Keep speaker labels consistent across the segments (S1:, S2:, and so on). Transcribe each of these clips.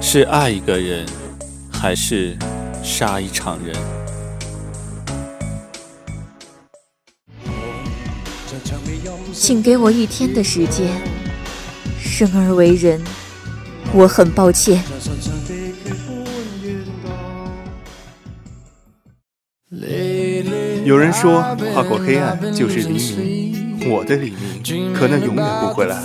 S1: 是爱一个人，还是杀一场人？
S2: 请给我一天的时间。生而为人，我很抱歉。
S1: 有人说，跨过黑暗就是黎明，我的黎明可能永远不会来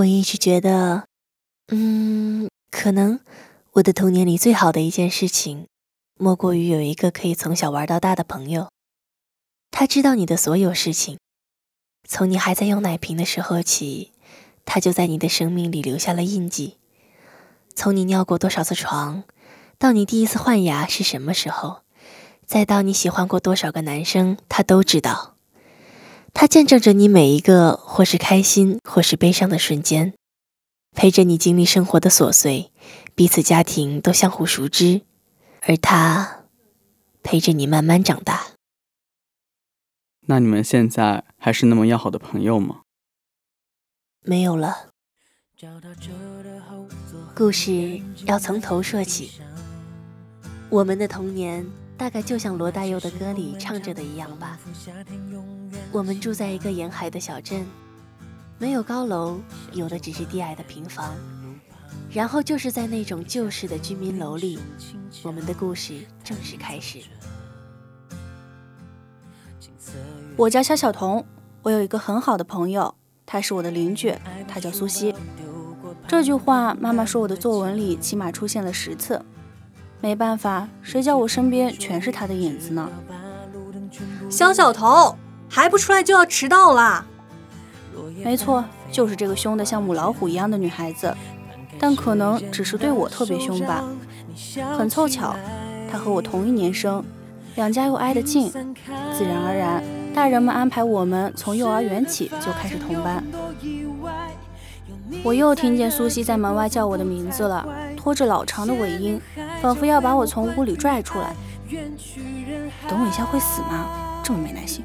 S3: 我一直觉得，嗯，可能我的童年里最好的一件事情。莫过于有一个可以从小玩到大的朋友，他知道你的所有事情，从你还在用奶瓶的时候起，他就在你的生命里留下了印记。从你尿过多少次床，到你第一次换牙是什么时候，再到你喜欢过多少个男生，他都知道。他见证着你每一个或是开心或是悲伤的瞬间，陪着你经历生活的琐碎，彼此家庭都相互熟知。而他陪着你慢慢长大。
S1: 那你们现在还是那么要好的朋友吗？
S3: 没有了。故事要从头说起。我们的童年大概就像罗大佑的歌里唱着的一样吧。我们住在一个沿海的小镇，没有高楼，有的只是低矮的平房。然后就是在那种旧式的居民楼里，我们的故事正式开始。
S4: 我叫肖小彤，我有一个很好的朋友，他是我的邻居，他叫苏西。这句话妈妈说我的作文里起码出现了十次，没办法，谁叫我身边全是他的影子呢？
S5: 肖小彤还不出来就要迟到了。
S4: 没错，就是这个凶得像母老虎一样的女孩子。但可能只是对我特别凶吧。很凑巧，她和我同一年生，两家又挨得近，自然而然，大人们安排我们从幼儿园起就开始同班。我又听见苏西在门外叫我的名字了，拖着老长的尾音，仿佛要把我从屋里拽出来。等我一下会死吗？这么没耐心。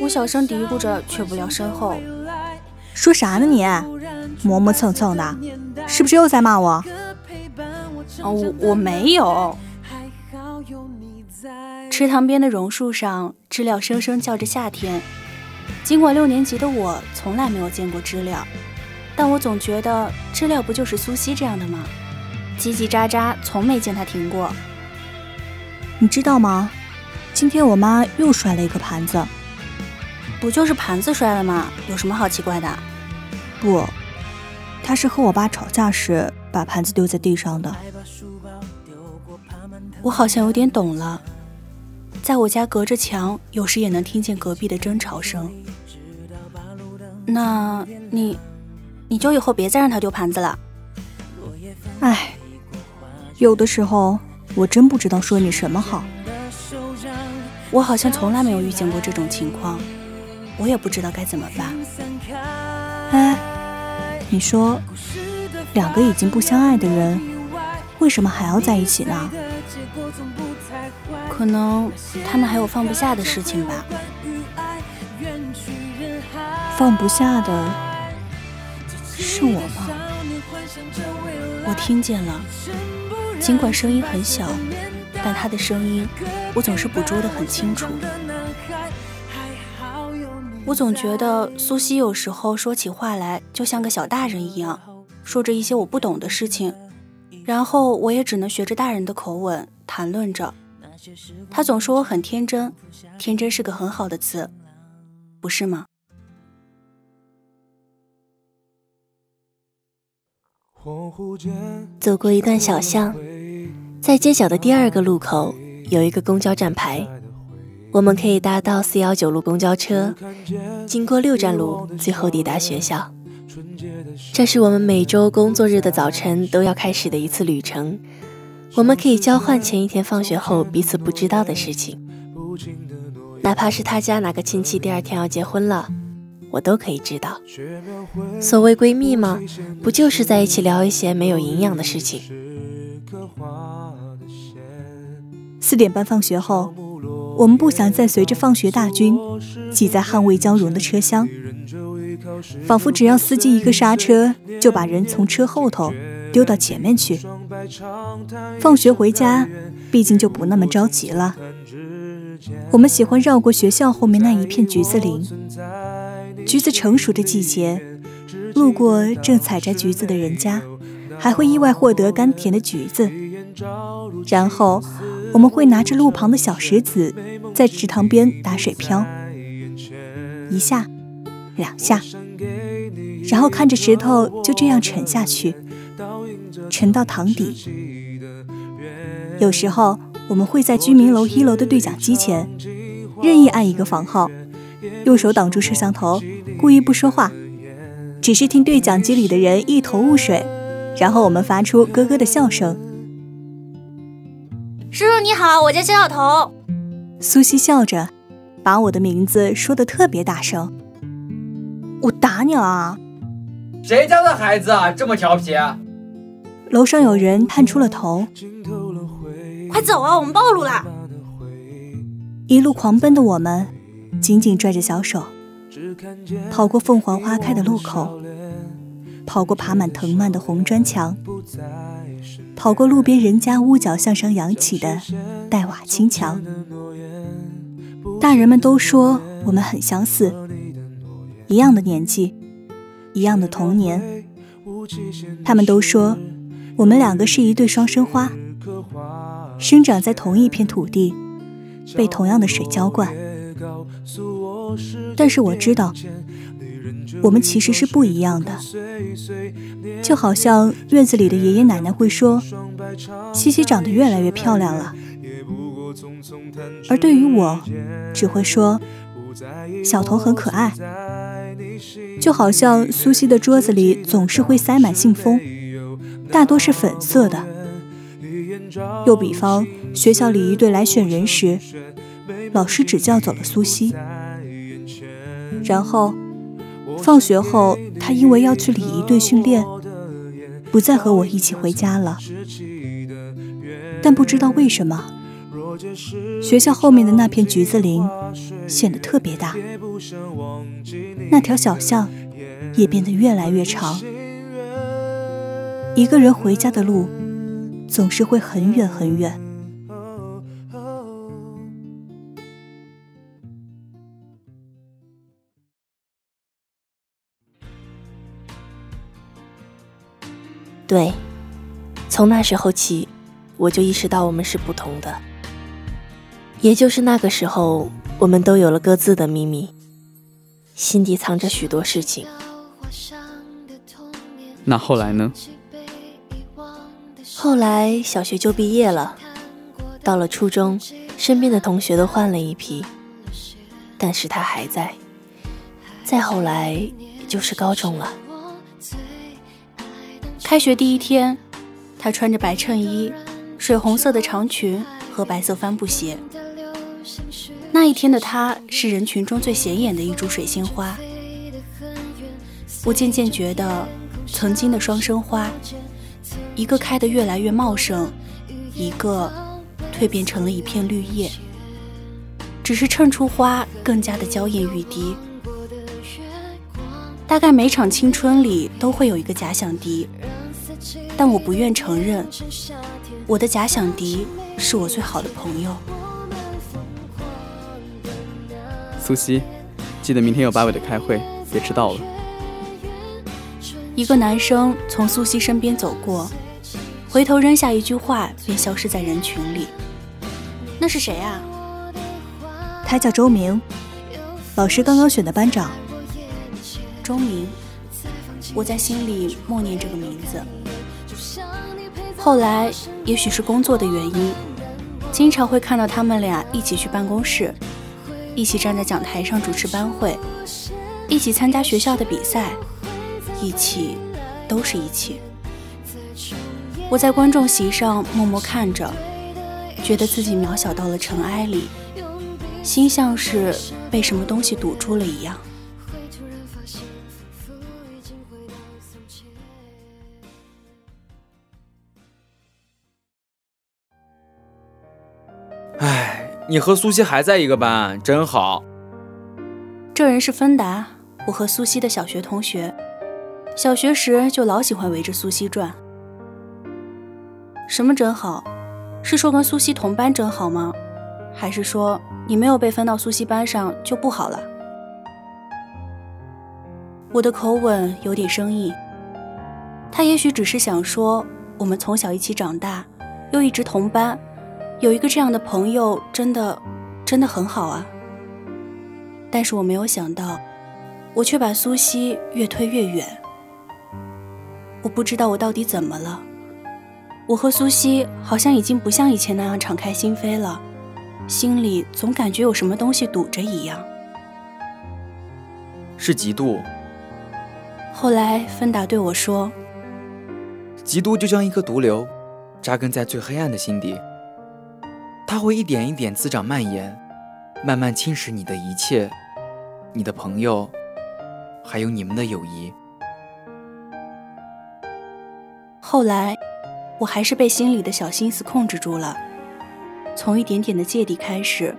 S4: 我小声嘀咕着，却不料身后，
S5: 说啥呢你？磨磨蹭蹭的，是不是又在骂我？
S4: 哦，我我没有。池塘边的榕树上，知了声声叫着夏天。尽管六年级的我从来没有见过知了，但我总觉得知了不就是苏西这样的吗？叽叽喳喳，从没见它停过。
S5: 你知道吗？今天我妈又摔了一个盘子。
S4: 不就是盘子摔了吗？有什么好奇怪的？
S5: 不。他是和我爸吵架时把盘子丢在地上的。
S4: 我好像有点懂了，在我家隔着墙，有时也能听见隔壁的争吵声。那你，你就以后别再让他丢盘子了。
S5: 唉，有的时候我真不知道说你什么好。
S4: 我好像从来没有遇见过这种情况，我也不知道该怎么办。
S5: 哎。你说，两个已经不相爱的人，为什么还要在一起呢？
S4: 可能他们还有放不下的事情吧。
S5: 放不下的是我吗？
S4: 我听见了，尽管声音很小，但他的声音我总是捕捉得很清楚。我总觉得苏西有时候说起话来就像个小大人一样，说着一些我不懂的事情，然后我也只能学着大人的口吻谈论着。他总说我很天真，天真是个很好的词，不是吗？
S3: 走过一段小巷，在街角的第二个路口有一个公交站牌，我们可以搭到四幺九路公交车，经过六站路，最后抵达学校。这是我们每周工作日的早晨都要开始的一次旅程。我们可以交换前一天放学后彼此不知道的事情，哪怕是他家哪个亲戚第二天要结婚了。我都可以知道。所谓闺蜜吗？不就是在一起聊一些没有营养的事情？
S5: 四点半放学后，我们不想再随着放学大军挤在捍卫交融的车厢，仿佛只要司机一个刹车，就把人从车后头丢到前面去。放学回家，毕竟就不那么着急了。我们喜欢绕过学校后面那一片橘子林。橘子成熟的季节，路过正采摘橘子的人家，还会意外获得甘甜的橘子。然后，我们会拿着路旁的小石子，在池塘边打水漂，一下，两下，然后看着石头就这样沉下去，沉到塘底。有时候，我们会在居民楼一楼的对讲机前，任意按一个房号。用手挡住摄像头，故意不说话，只是听对讲机里的人一头雾水，然后我们发出咯咯的笑声。
S6: 叔叔你好，我叫肖小彤。
S5: 苏西笑着，把我的名字说的特别大声。我打你了啊？
S7: 谁家的孩子啊，这么调皮？
S5: 啊楼上有人探出了头。
S6: 快走啊，我们暴露了！
S5: 一路狂奔的我们。紧紧拽着小手，跑过凤凰花开的路口，跑过爬满藤蔓的红砖墙，跑过路边人家屋角向上扬起的黛瓦青墙。大人们都说我们很相似，一样的年纪，一样的童年。他们都说我们两个是一对双生花，生长在同一片土地，被同样的水浇灌。但是我知道，我们其实是不一样的。就好像院子里的爷爷奶奶会说：“西西长得越来越漂亮了。”而对于我，只会说：“小童很可爱。”就好像苏西的桌子里总是会塞满信封，大多是粉色的。又比方，学校里一对来选人时。老师只叫走了苏西，然后放学后，他因为要去礼仪队训练，不再和我一起回家了。但不知道为什么，学校后面的那片橘子林显得特别大，那条小巷也变得越来越长。一个人回家的路总是会很远很远。
S3: 对，从那时候起，我就意识到我们是不同的。也就是那个时候，我们都有了各自的秘密，心底藏着许多事情。
S8: 那后来呢？
S3: 后来小学就毕业了，到了初中，身边的同学都换了一批，但是他还在。再后来就是高中了。
S4: 开学第一天，她穿着白衬衣、水红色的长裙和白色帆布鞋。那一天的她是人群中最显眼的一株水仙花。我渐渐觉得，曾经的双生花，一个开得越来越茂盛，一个蜕变成了一片绿叶，只是衬出花更加的娇艳欲滴。大概每场青春里都会有一个假想敌。但我不愿承认，我的假想敌是我最好的朋友。
S9: 苏西，记得明天有八尾的开会，别迟到了。
S4: 一个男生从苏西身边走过，回头扔下一句话，便消失在人群里。那是谁啊？
S5: 他叫周明，老师刚刚选的班长。
S4: 周明，我在心里默念这个名字。后来，也许是工作的原因，经常会看到他们俩一起去办公室，一起站在讲台上主持班会，一起参加学校的比赛。一起，都是一起。我在观众席上默默看着，觉得自己渺小到了尘埃里，心像是被什么东西堵住了一样。
S7: 你和苏西还在一个班，真好。
S4: 这人是芬达，我和苏西的小学同学。小学时就老喜欢围着苏西转。什么真好？是说跟苏西同班真好吗？还是说你没有被分到苏西班上就不好了？我的口吻有点生硬。他也许只是想说，我们从小一起长大，又一直同班，有一个这样的朋友，真的，真的很好啊。但是我没有想到，我却把苏西越推越远。我不知道我到底怎么了，我和苏西好像已经不像以前那样敞开心扉了，心里总感觉有什么东西堵着一样。
S7: 是嫉妒。
S4: 后来芬达对我说：“
S7: 嫉妒就像一颗毒瘤，扎根在最黑暗的心底，它会一点一点滋长蔓延，慢慢侵蚀你的一切，你的朋友，还有你们的友谊。”
S4: 后来，我还是被心里的小心思控制住了。从一点点的芥蒂开始，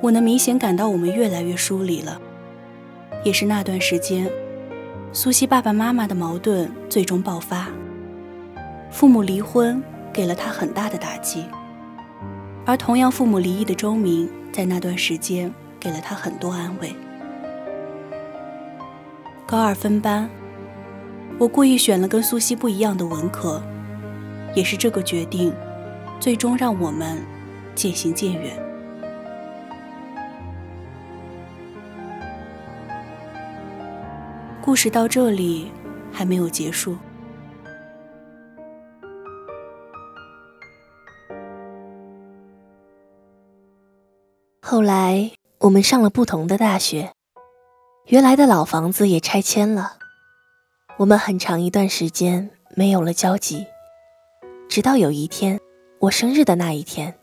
S4: 我能明显感到我们越来越疏离了。也是那段时间，苏西爸爸妈妈的矛盾最终爆发，父母离婚给了他很大的打击。而同样父母离异的周明，在那段时间给了他很多安慰。高二分班。我故意选了跟苏西不一样的文科，也是这个决定，最终让我们渐行渐远。故事到这里还没有结束。
S3: 后来我们上了不同的大学，原来的老房子也拆迁了。我们很长一段时间没有了交集，直到有一天，我生日的那一天，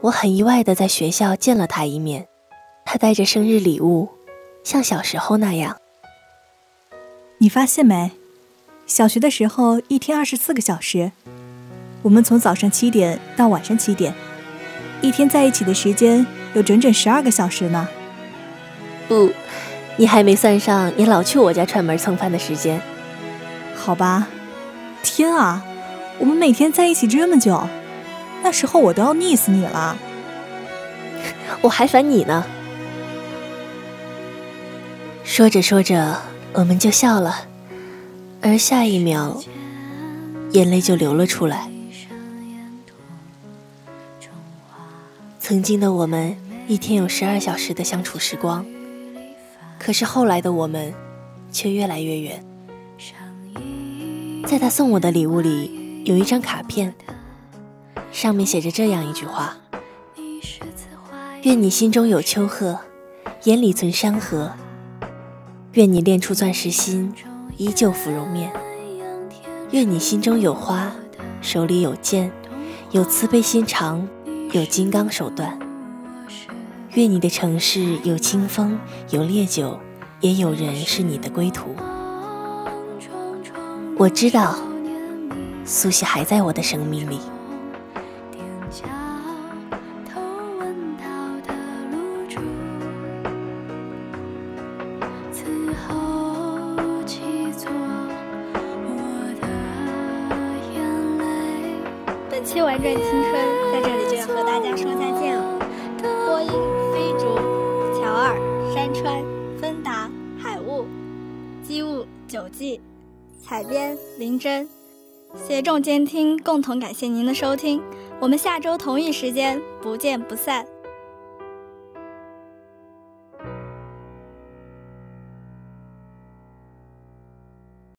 S3: 我很意外的在学校见了他一面。他带着生日礼物，像小时候那样。
S5: 你发现没？小学的时候一天二十四个小时，我们从早上七点到晚上七点，一天在一起的时间有整整十二个小时呢。
S3: 不。你还没算上你老去我家串门蹭饭的时间，
S5: 好吧？天啊，我们每天在一起这么久，那时候我都要腻死你了。
S3: 我还烦你呢。说着说着，我们就笑了，而下一秒，眼泪就流了出来。曾经的我们，一天有十二小时的相处时光。可是后来的我们，却越来越远。在他送我的礼物里，有一张卡片，上面写着这样一句话：“愿你心中有丘壑，眼里存山河；愿你练出钻石心，依旧芙蓉面；愿你心中有花，手里有剑，有慈悲心肠，有金刚手段。”愿你的城市有清风，有烈酒，也有人是你的归途。我知道，苏西还在我的生命里。
S10: 本期《玩转青春》在这里。和大家说再见了。播音：飞竹、乔二、山川、芬达、海雾、机务、九季、彩编：林真。协众监听，共同感谢您的收听。我们下周同一时间不见不散。